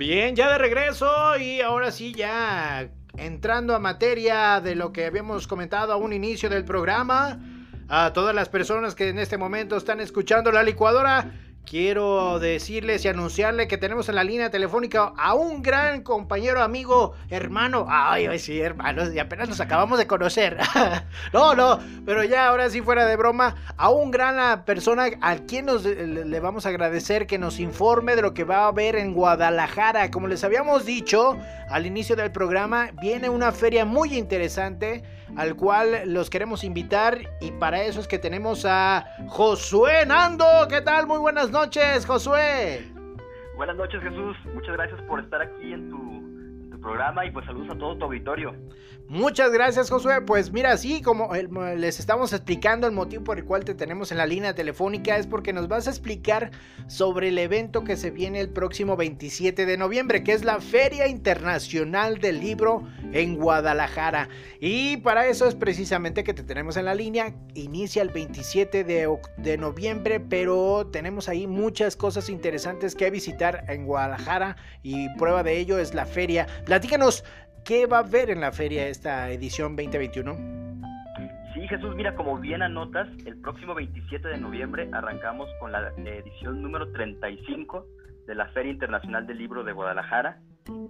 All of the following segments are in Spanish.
Bien, ya de regreso y ahora sí ya entrando a materia de lo que habíamos comentado a un inicio del programa, a todas las personas que en este momento están escuchando la licuadora, quiero decirles y anunciarle que tenemos en la línea telefónica a un gran compañero, amigo, hermano. Ay, sí, hermanos, y apenas nos acabamos de conocer. no, no, pero ya ahora sí fuera de broma, a un gran persona a quien nos le vamos a agradecer que nos informe de lo que va a haber en Guadalajara. Como les habíamos dicho al inicio del programa, viene una feria muy interesante al cual los queremos invitar y para eso es que tenemos a Josué Nando. ¿Qué tal? Muy buenas noches, Josué. Buenas noches, Jesús. Muchas gracias por estar aquí en tu programa y pues saludos a todo tu auditorio. Muchas gracias, Josué. Pues mira, sí, como les estamos explicando el motivo por el cual te tenemos en la línea telefónica es porque nos vas a explicar sobre el evento que se viene el próximo 27 de noviembre, que es la Feria Internacional del Libro en Guadalajara. Y para eso es precisamente que te tenemos en la línea. Inicia el 27 de, de noviembre, pero tenemos ahí muchas cosas interesantes que visitar en Guadalajara y prueba de ello es la feria. Platícanos ¿Qué va a haber en la feria esta edición 2021? Sí, Jesús, mira, como bien anotas, el próximo 27 de noviembre arrancamos con la edición número 35 de la Feria Internacional del Libro de Guadalajara.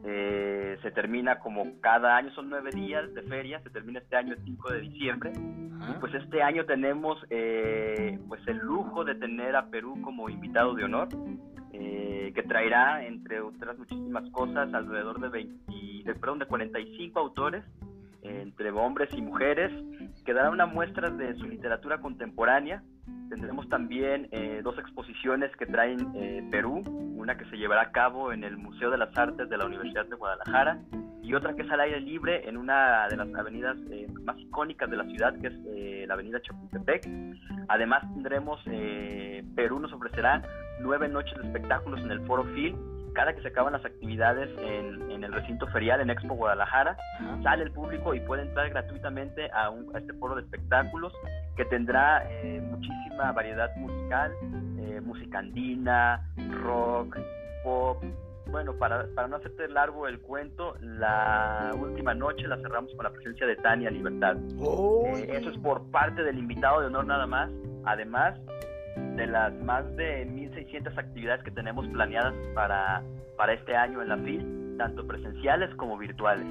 Eh, se termina como cada año, son nueve días de feria, se termina este año el 5 de diciembre. Y pues este año tenemos eh, pues el lujo de tener a Perú como invitado de honor. Eh, que traerá, entre otras muchísimas cosas, alrededor de, 20, de, perdón, de 45 autores, entre hombres y mujeres, que dará una muestra de su literatura contemporánea. Tendremos también eh, dos exposiciones que traen eh, Perú, una que se llevará a cabo en el Museo de las Artes de la Universidad de Guadalajara y otra que es al aire libre en una de las avenidas más icónicas de la ciudad, que es la avenida Chapultepec. Además tendremos, Perú nos ofrecerá nueve noches de espectáculos en el Foro Phil. Cada que se acaban las actividades en, el recinto ferial en Expo Guadalajara, sale el público y puede entrar gratuitamente a, este foro de espectáculos que tendrá eh, muchísima variedad musical, eh, música andina, rock, pop, bueno, para, para, no hacerte largo el cuento, la última noche la cerramos con la presencia de Tania Libertad. Eh, eso es por parte del invitado de honor nada más. Además, de las más de 1.600 actividades que tenemos planeadas para, para este año en la FIL, tanto presenciales como virtuales.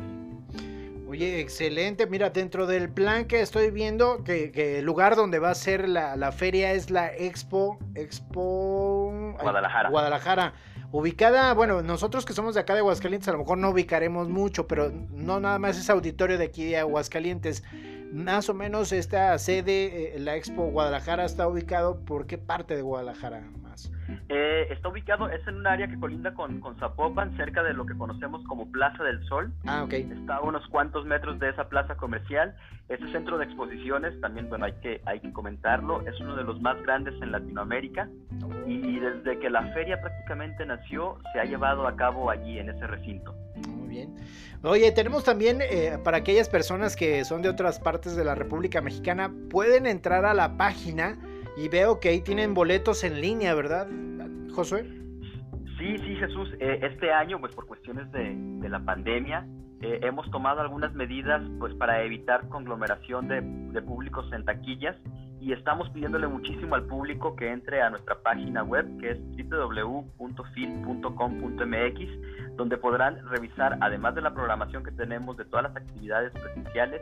Oye, excelente. Mira, dentro del plan que estoy viendo, que, el lugar donde va a ser la, feria es la Expo, Expo Guadalajara. Guadalajara. Ubicada, bueno, nosotros que somos de acá de Aguascalientes a lo mejor no ubicaremos mucho, pero no nada más es auditorio de aquí de Aguascalientes. Más o menos esta sede, eh, la Expo Guadalajara, está ubicado por qué parte de Guadalajara más? Eh, está ubicado, es en un área que colinda con, Zapopan, cerca de lo que conocemos como Plaza del Sol. Ah, ok. Está a unos cuantos metros de esa plaza comercial. Este centro de exposiciones, también, bueno, hay que, hay que comentarlo, es uno de los más grandes en Latinoamérica. Y desde que la feria prácticamente nació, se ha llevado a cabo allí, en ese recinto. Oye, tenemos también eh, para aquellas personas que son de otras partes de la República Mexicana, pueden entrar a la página y veo que ahí tienen boletos en línea, ¿verdad, Josué? Sí, sí, Jesús. Eh, este año, pues por cuestiones de, de la pandemia, eh, hemos tomado algunas medidas pues para evitar conglomeración de, de públicos en taquillas y estamos pidiéndole muchísimo al público que entre a nuestra página web que es www.film.com.mx donde podrán revisar además de la programación que tenemos de todas las actividades presenciales,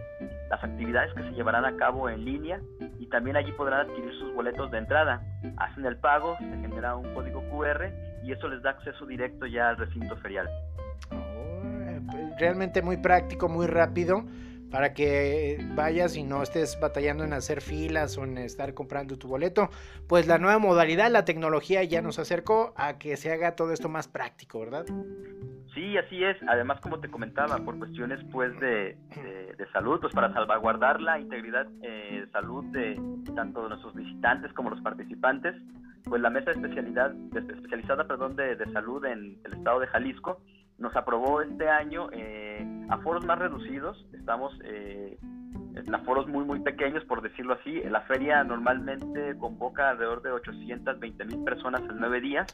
las actividades que se llevarán a cabo en línea y también allí podrán adquirir sus boletos de entrada. Hacen el pago, se genera un código QR y eso les da acceso directo ya al recinto ferial. Realmente muy práctico, muy rápido para que vayas y no estés batallando en hacer filas o en estar comprando tu boleto. Pues la nueva modalidad, la tecnología ya nos acercó a que se haga todo esto más práctico, ¿verdad? Sí, así es. Además, como te comentaba, por cuestiones pues de, salud, pues para salvaguardar la integridad eh, de salud de tanto de nuestros visitantes como los participantes, pues la mesa de especialidad, especializada perdón, de, de salud en el estado de Jalisco nos aprobó este año eh, a foros más reducidos. Estamos eh, en foros muy, muy pequeños, por decirlo así. La feria normalmente convoca alrededor de 820 mil personas en nueve días.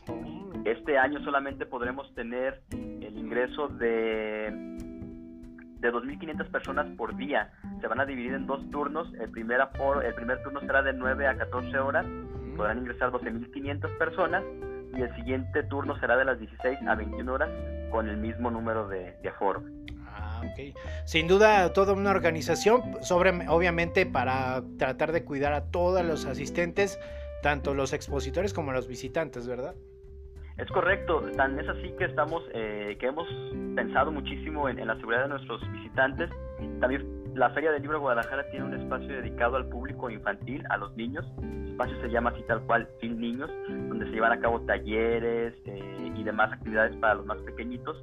Este año solamente podremos tener el ingreso de, de 2.500 personas por día. Se van a dividir en dos turnos. El primer, el primer turno será de 9 a 14 horas. Podrán ingresar 12.500 personas. Y el siguiente turno será de las 16 a 21 horas con el mismo número de, de aforo. Sin duda, toda una organización, sobre, obviamente para tratar de cuidar a todos los asistentes, tanto los expositores como los visitantes, ¿verdad? Es correcto, tan es así que estamos, eh, que hemos pensado muchísimo en, la seguridad de nuestros visitantes. También la Feria del Libro de Guadalajara tiene un espacio dedicado al público infantil, a los niños. El espacio se llama así tal cual Fin Niños, donde se llevan a cabo talleres eh, y demás actividades para los más pequeñitos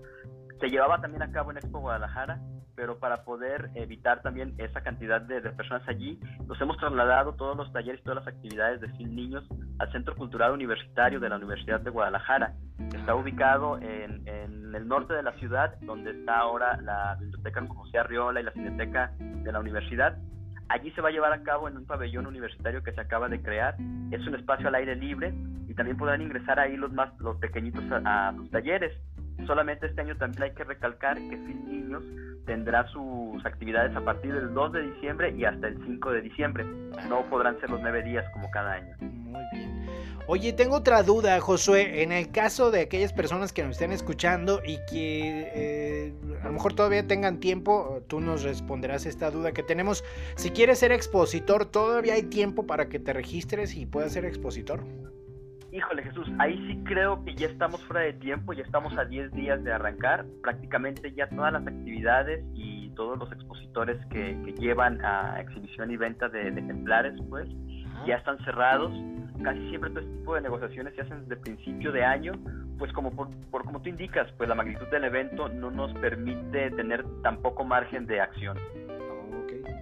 se llevaba también a cabo en Expo Guadalajara, pero para poder evitar también esa cantidad de, personas allí, nos hemos trasladado todos los talleres y todas las actividades de Sin Niños al Centro Cultural Universitario de la Universidad de Guadalajara. Está ubicado en, el norte de la ciudad, donde está ahora la Biblioteca José Arriola y la Cineteca de la Universidad. Allí se va a llevar a cabo en un pabellón universitario que se acaba de crear. Es un espacio al aire libre y también podrán ingresar ahí los más los pequeñitos a, a talleres. Solamente este año también hay que recalcar que Fin Niños tendrá sus actividades a partir del 2 de diciembre y hasta el 5 de diciembre. No podrán ser los nueve días como cada año. Muy bien. Oye, tengo otra duda, Josué. En el caso de aquellas personas que nos estén escuchando y que eh, a lo mejor todavía tengan tiempo, tú nos responderás esta duda que tenemos. Si quieres ser expositor, ¿todavía hay tiempo para que te registres y puedas ser expositor? Híjole Jesús, ahí sí creo que ya estamos fuera de tiempo, ya estamos a 10 días de arrancar, prácticamente ya todas las actividades y todos los expositores que, llevan a exhibición y venta de, ejemplares, pues ya están cerrados. Casi siempre todo este tipo de negociaciones se hacen desde principio de año, pues como por, como tú indicas, pues la magnitud del evento no nos permite tener tan poco margen de acción.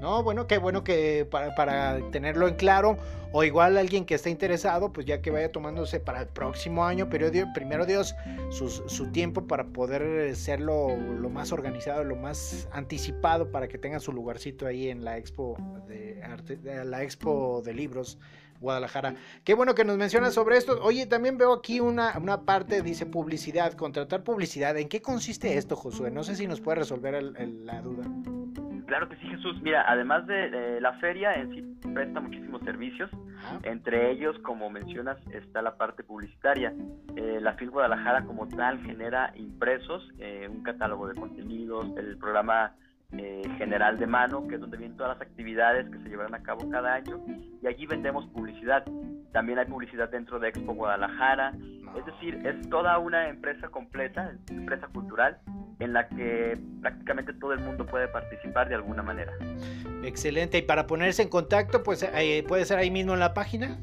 No, bueno, qué bueno que para, tenerlo en claro, o igual alguien que esté interesado, pues ya que vaya tomándose para el próximo año, pero primero Dios, su, tiempo para poder serlo lo más organizado, lo más anticipado para que tenga su lugarcito ahí en la expo de arte, la expo de libros. Guadalajara. Qué bueno que nos mencionas sobre esto. Oye, también veo aquí una, una parte, dice publicidad, contratar publicidad. ¿En qué consiste esto, Josué? No sé si nos puede resolver la duda. Claro que sí, Jesús. Mira, además de, la feria en sí presta muchísimos servicios. Entre ellos, como mencionas, está la parte publicitaria. Eh, la FIL Guadalajara como tal genera impresos, eh, un catálogo de contenidos, el programa eh, general de mano, que es donde vienen todas las actividades que se llevarán a cabo cada año, y allí vendemos publicidad. También hay publicidad dentro de Expo Guadalajara, es decir, es toda una empresa completa, empresa cultural, en la que prácticamente todo el mundo puede participar de alguna manera. Excelente, y para ponerse en contacto, pues eh, puede ser ahí mismo en la página.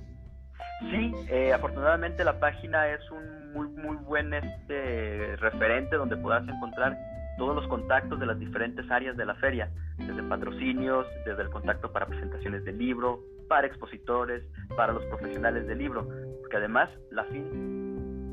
Sí, eh, afortunadamente la página es un muy muy buen este referente donde podrás encontrar todos los contactos de las diferentes áreas de la feria, desde patrocinios, desde el contacto para presentaciones del libro, para expositores, para los profesionales del libro, porque además la fin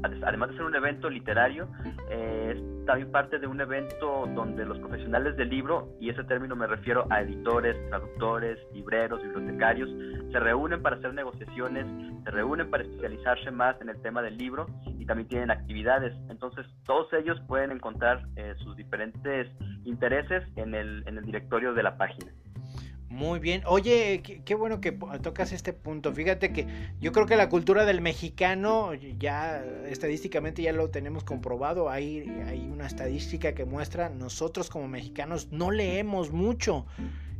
además de ser un evento literario, eh, es también parte de un evento donde los profesionales del libro, y ese término me refiero a editores, traductores, libreros, bibliotecarios, se reúnen para hacer negociaciones, se reúnen para especializarse más en el tema del libro y también tienen actividades. Entonces, todos ellos pueden encontrar eh, sus diferentes intereses en el, en el directorio de la página. Muy bien. Oye, qué, bueno que tocas este punto. Fíjate que yo creo que la cultura del mexicano, ya estadísticamente ya lo tenemos comprobado. Hay, hay una estadística que muestra, nosotros como mexicanos no leemos mucho.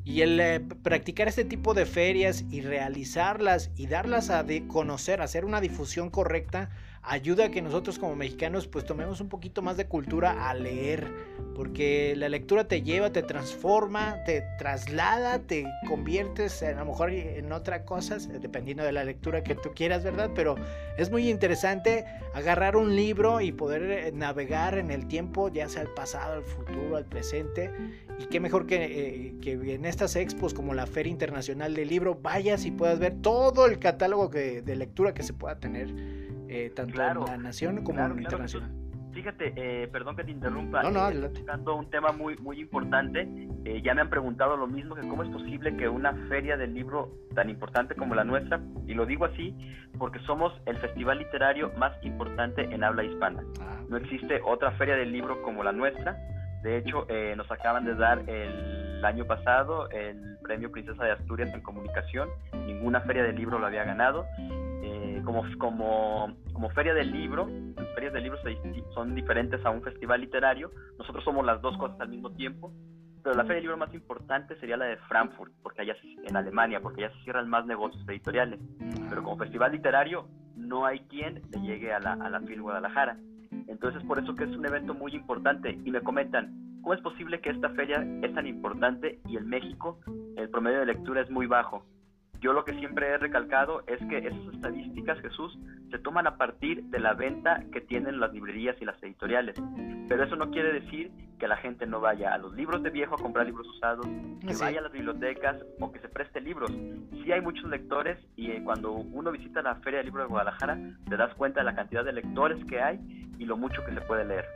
Y el eh, practicar este tipo de ferias y realizarlas y darlas a conocer, hacer una difusión correcta, ayuda a que nosotros como mexicanos pues tomemos un poquito más de cultura a leer, porque la lectura te lleva, te transforma, te traslada, te conviertes a lo mejor en otra cosa, dependiendo de la lectura que tú quieras, ¿verdad? Pero es muy interesante agarrar un libro y poder eh, navegar en el tiempo, ya sea al pasado, al futuro, al presente, y qué mejor que, eh, que en estas expos como la Feria Internacional del Libro vayas y puedas ver todo el catálogo de lectura que se pueda tener eh, tanto en la nación como en la internacional. Fíjate, eh, perdón que te interrumpa. No, no, eh, tocando un tema muy, muy importante. Eh, ya me han preguntado lo mismo, que cómo es posible que una feria del libro tan importante como la nuestra, y lo digo así porque somos el festival literario más importante en habla hispana. Ah. No existe otra feria del libro como la nuestra. De hecho, nos acaban de dar el año pasado el premio Princesa de Asturias en Comunicación. Ninguna feria del libro lo había ganado. Como, como, como feria del libro, ferias de libros son diferentes a un festival literario. Nosotros somos las dos cosas al mismo tiempo, pero la feria del libro más importante sería la de Frankfurt, porque allá en Alemania, porque allá se cierran más negocios editoriales. Pero como festival literario no hay quien le llegue a la, a la FIL Guadalajara. Entonces por eso que es un evento muy importante y me comentan, ¿cómo es posible que esta feria es tan importante y en México el promedio de lectura es muy bajo? Yo lo que siempre he recalcado es que esas estadísticas, Jesús, se toman a partir de la venta que tienen las librerías y las editoriales. Pero eso no quiere decir que la gente no vaya a los libros de viejo a comprar libros usados, que vaya a las bibliotecas o que se preste libros. Sí hay muchos lectores y eh, cuando uno visita la Feria del Libro de Guadalajara te das cuenta de la cantidad de lectores que hay y lo mucho que se puede leer.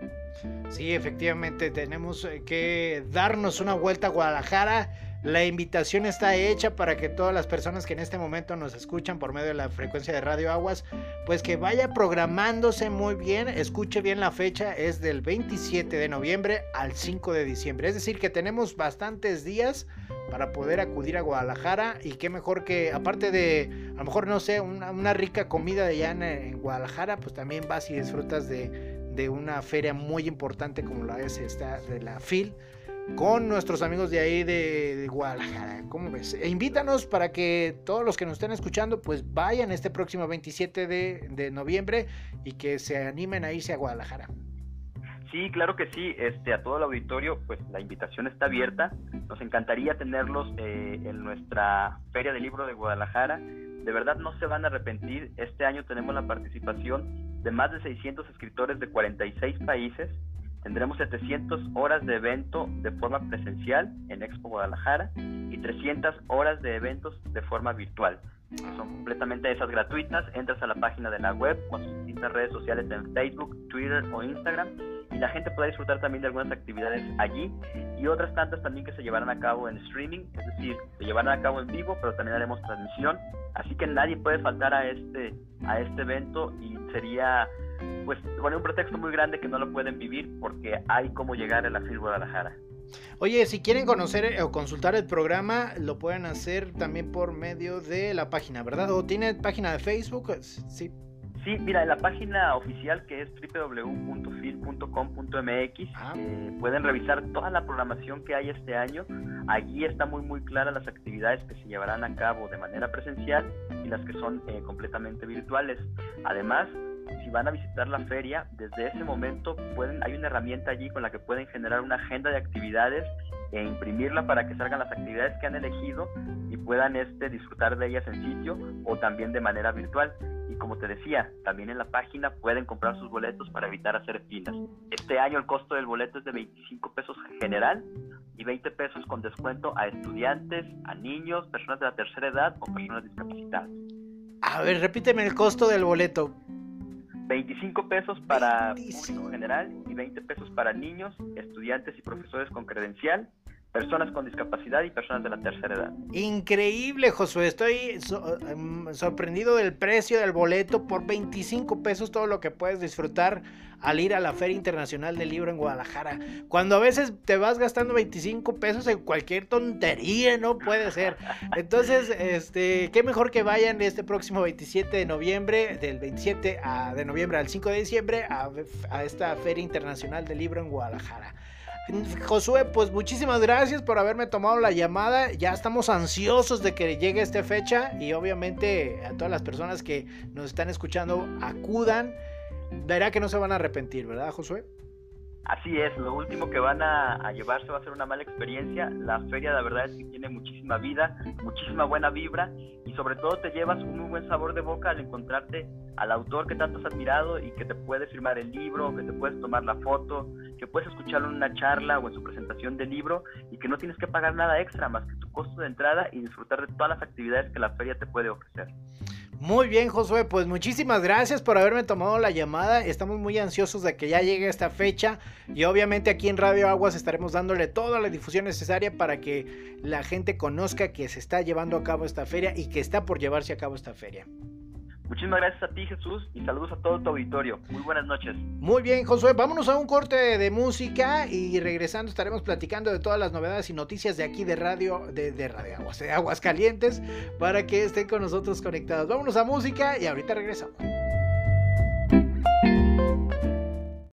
Sí, efectivamente, tenemos eh, que darnos una vuelta a Guadalajara la invitación está hecha para que todas las personas que en este momento nos escuchan por medio de la frecuencia de Radio Aguas, pues que vaya programándose muy bien, escuche bien la fecha, es del 27 de noviembre al 5 de diciembre. Es decir, que tenemos bastantes días para poder acudir a Guadalajara y qué mejor que, aparte de, a lo mejor no sé, una, rica comida de allá en, Guadalajara, pues también vas y disfrutas de, una feria muy importante como la es esta de la FIL con nuestros amigos de ahí de, Guadalajara. ¿Cómo ves? E invítanos para que todos los que nos estén escuchando pues vayan este próximo 27 de, de, noviembre y que se animen a irse a Guadalajara. Sí, claro que sí. Este, a todo el auditorio, pues la invitación está abierta. Nos encantaría tenerlos eh, en nuestra Feria del Libro de Guadalajara. De verdad no se van a arrepentir. Este año tenemos la participación de más de 600 escritores de 46 países Tendremos 700 horas de evento de forma presencial en Expo Guadalajara y 300 horas de eventos de forma virtual. Son completamente esas gratuitas. Entras a la página de la web a sus distintas redes sociales en Facebook, Twitter o Instagram y la gente puede disfrutar también de algunas actividades allí y otras tantas también que se llevarán a cabo en streaming, es decir, se llevarán a cabo en vivo, pero también haremos transmisión. Así que nadie puede faltar a este, a este evento y sería pues pone un pretexto muy grande que no lo pueden vivir porque hay cómo llegar a la FIL Guadalajara. Oye, si quieren conocer eh, o consultar el programa, lo pueden hacer también por medio de la página, ¿verdad? ¿O tiene página de Facebook? Sí. Sí, mira, en la página oficial que es www.fil.com.mx ah. eh, pueden revisar toda la programación que hay este año. Allí está muy muy clara las actividades que se llevarán a cabo de manera presencial y las que son eh, completamente virtuales. Además, si van a visitar la feria, desde ese momento pueden, hay una herramienta allí con la que pueden generar una agenda de actividades e imprimirla para que salgan las actividades que han elegido y puedan este, disfrutar de ellas en sitio o también de manera virtual. Y como te decía, también en la página pueden comprar sus boletos para evitar hacer filas. Este año el costo del boleto es de 25 pesos general y 20 pesos con descuento a estudiantes, a niños, personas de la tercera edad o personas discapacitadas. A ver, repíteme el costo del boleto. 25 pesos para público general y 20 pesos para niños, estudiantes y profesores con credencial personas con discapacidad y personas de la tercera edad. Increíble, Josué. Estoy em, sorprendido del precio del boleto por 25 pesos, todo lo que puedes disfrutar al ir a la Feria Internacional del Libro en Guadalajara. Cuando a veces te vas gastando 25 pesos en cualquier tontería, no puede ser. Entonces, este, qué mejor que vayan este próximo 27 de noviembre, del 27 de noviembre al 5 de diciembre, a, a esta Feria Internacional del Libro en Guadalajara. Josué, pues muchísimas gracias por haberme tomado la llamada. Ya estamos ansiosos de que llegue esta fecha y obviamente a todas las personas que nos están escuchando acudan. Verá que no se van a arrepentir, ¿verdad, Josué? Así es, lo último que van a, llevarse va a ser una mala experiencia. La feria, la verdad, es que tiene muchísima vida, muchísima buena vibra y sobre todo te llevas un muy buen sabor de boca al encontrarte al autor que tanto has admirado y que te puede firmar el libro, que te puedes tomar la foto, que puedes escucharlo en una charla o en su presentación del libro y que no tienes que pagar nada extra más que tu costo de entrada y disfrutar de todas las actividades que la feria te puede ofrecer. Muy bien, Josué, pues muchísimas gracias por haberme tomado la llamada. Estamos muy ansiosos de que ya llegue esta fecha y obviamente aquí en Radio Aguas estaremos dándole toda la difusión necesaria para que la gente conozca que se está llevando a cabo esta feria y que está por llevarse a cabo esta feria. Muchísimas gracias a ti, Jesús, y saludos a todo tu auditorio. Muy buenas noches. Muy bien, Josué. Vámonos a un corte de música y regresando estaremos platicando de todas las novedades y noticias de aquí de Radio, de, de Radio Aguas, de Aguas Calientes, para que estén con nosotros conectados. Vámonos a música y ahorita regresamos.